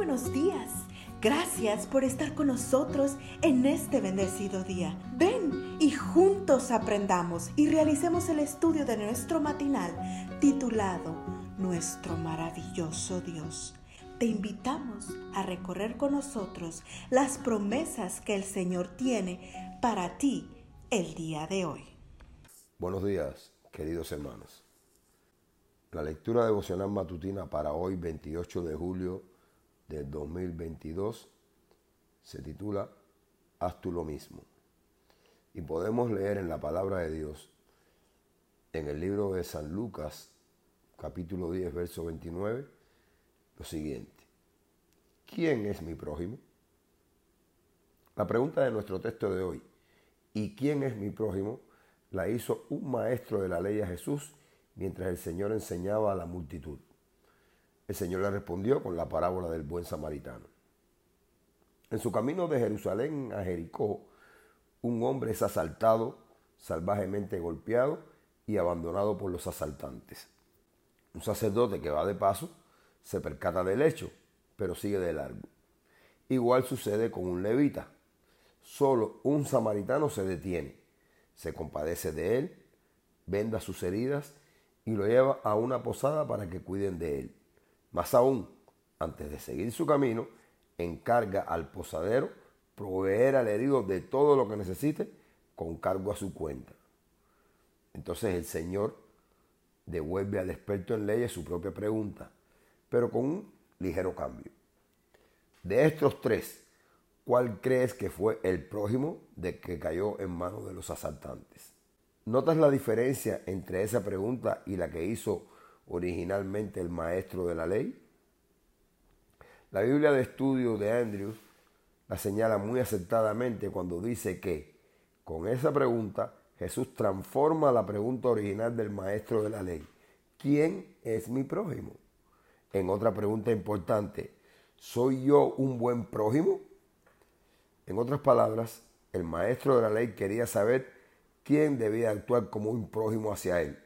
buenos días. Gracias por estar con nosotros en este bendecido día. Ven y juntos aprendamos y realicemos el estudio de nuestro matinal titulado Nuestro maravilloso Dios. Te invitamos a recorrer con nosotros las promesas que el Señor tiene para ti el día de hoy. Buenos días, queridos hermanos. La lectura devocional matutina para hoy, 28 de julio de 2022, se titula Haz tú lo mismo. Y podemos leer en la palabra de Dios, en el libro de San Lucas, capítulo 10, verso 29, lo siguiente. ¿Quién es mi prójimo? La pregunta de nuestro texto de hoy, ¿y quién es mi prójimo? la hizo un maestro de la ley a Jesús mientras el Señor enseñaba a la multitud. El Señor le respondió con la parábola del buen samaritano. En su camino de Jerusalén a Jericó, un hombre es asaltado, salvajemente golpeado y abandonado por los asaltantes. Un sacerdote que va de paso se percata del hecho, pero sigue de largo. Igual sucede con un levita. Solo un samaritano se detiene, se compadece de él, venda sus heridas y lo lleva a una posada para que cuiden de él. Más aún, antes de seguir su camino, encarga al posadero proveer al herido de todo lo que necesite con cargo a su cuenta. Entonces el Señor devuelve al experto en leyes su propia pregunta, pero con un ligero cambio. De estos tres, ¿cuál crees que fue el prójimo de que cayó en manos de los asaltantes? ¿Notas la diferencia entre esa pregunta y la que hizo originalmente el maestro de la ley? La Biblia de estudio de Andrews la señala muy acertadamente cuando dice que con esa pregunta Jesús transforma la pregunta original del maestro de la ley. ¿Quién es mi prójimo? En otra pregunta importante, ¿soy yo un buen prójimo? En otras palabras, el maestro de la ley quería saber quién debía actuar como un prójimo hacia él.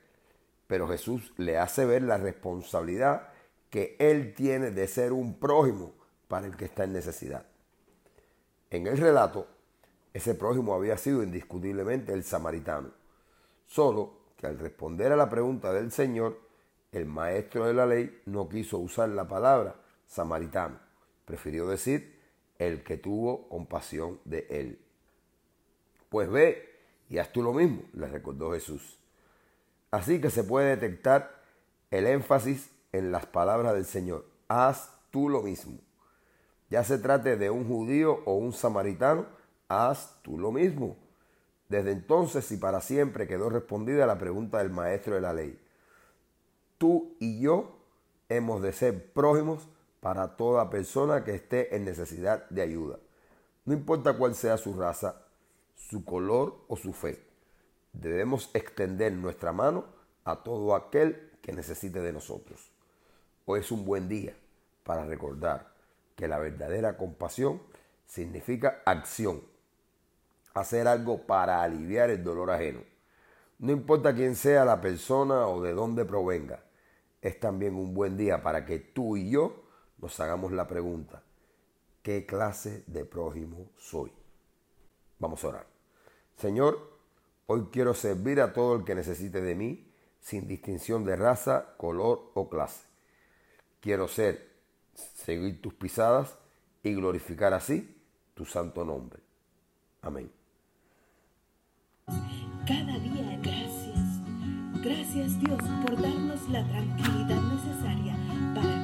Pero Jesús le hace ver la responsabilidad que él tiene de ser un prójimo para el que está en necesidad. En el relato, ese prójimo había sido indiscutiblemente el samaritano. Solo que al responder a la pregunta del Señor, el maestro de la ley no quiso usar la palabra samaritano. Prefirió decir el que tuvo compasión de él. Pues ve y haz tú lo mismo, le recordó Jesús. Así que se puede detectar el énfasis en las palabras del Señor. Haz tú lo mismo. Ya se trate de un judío o un samaritano, haz tú lo mismo. Desde entonces y para siempre quedó respondida la pregunta del maestro de la ley. Tú y yo hemos de ser prójimos para toda persona que esté en necesidad de ayuda. No importa cuál sea su raza, su color o su fe. Debemos extender nuestra mano a todo aquel que necesite de nosotros. Hoy es un buen día para recordar que la verdadera compasión significa acción, hacer algo para aliviar el dolor ajeno. No importa quién sea la persona o de dónde provenga, es también un buen día para que tú y yo nos hagamos la pregunta, ¿qué clase de prójimo soy? Vamos a orar. Señor, hoy quiero servir a todo el que necesite de mí, sin distinción de raza, color o clase. Quiero ser, seguir tus pisadas y glorificar así tu santo nombre. Amén. Cada día gracias. Gracias Dios por darnos la tranquilidad necesaria para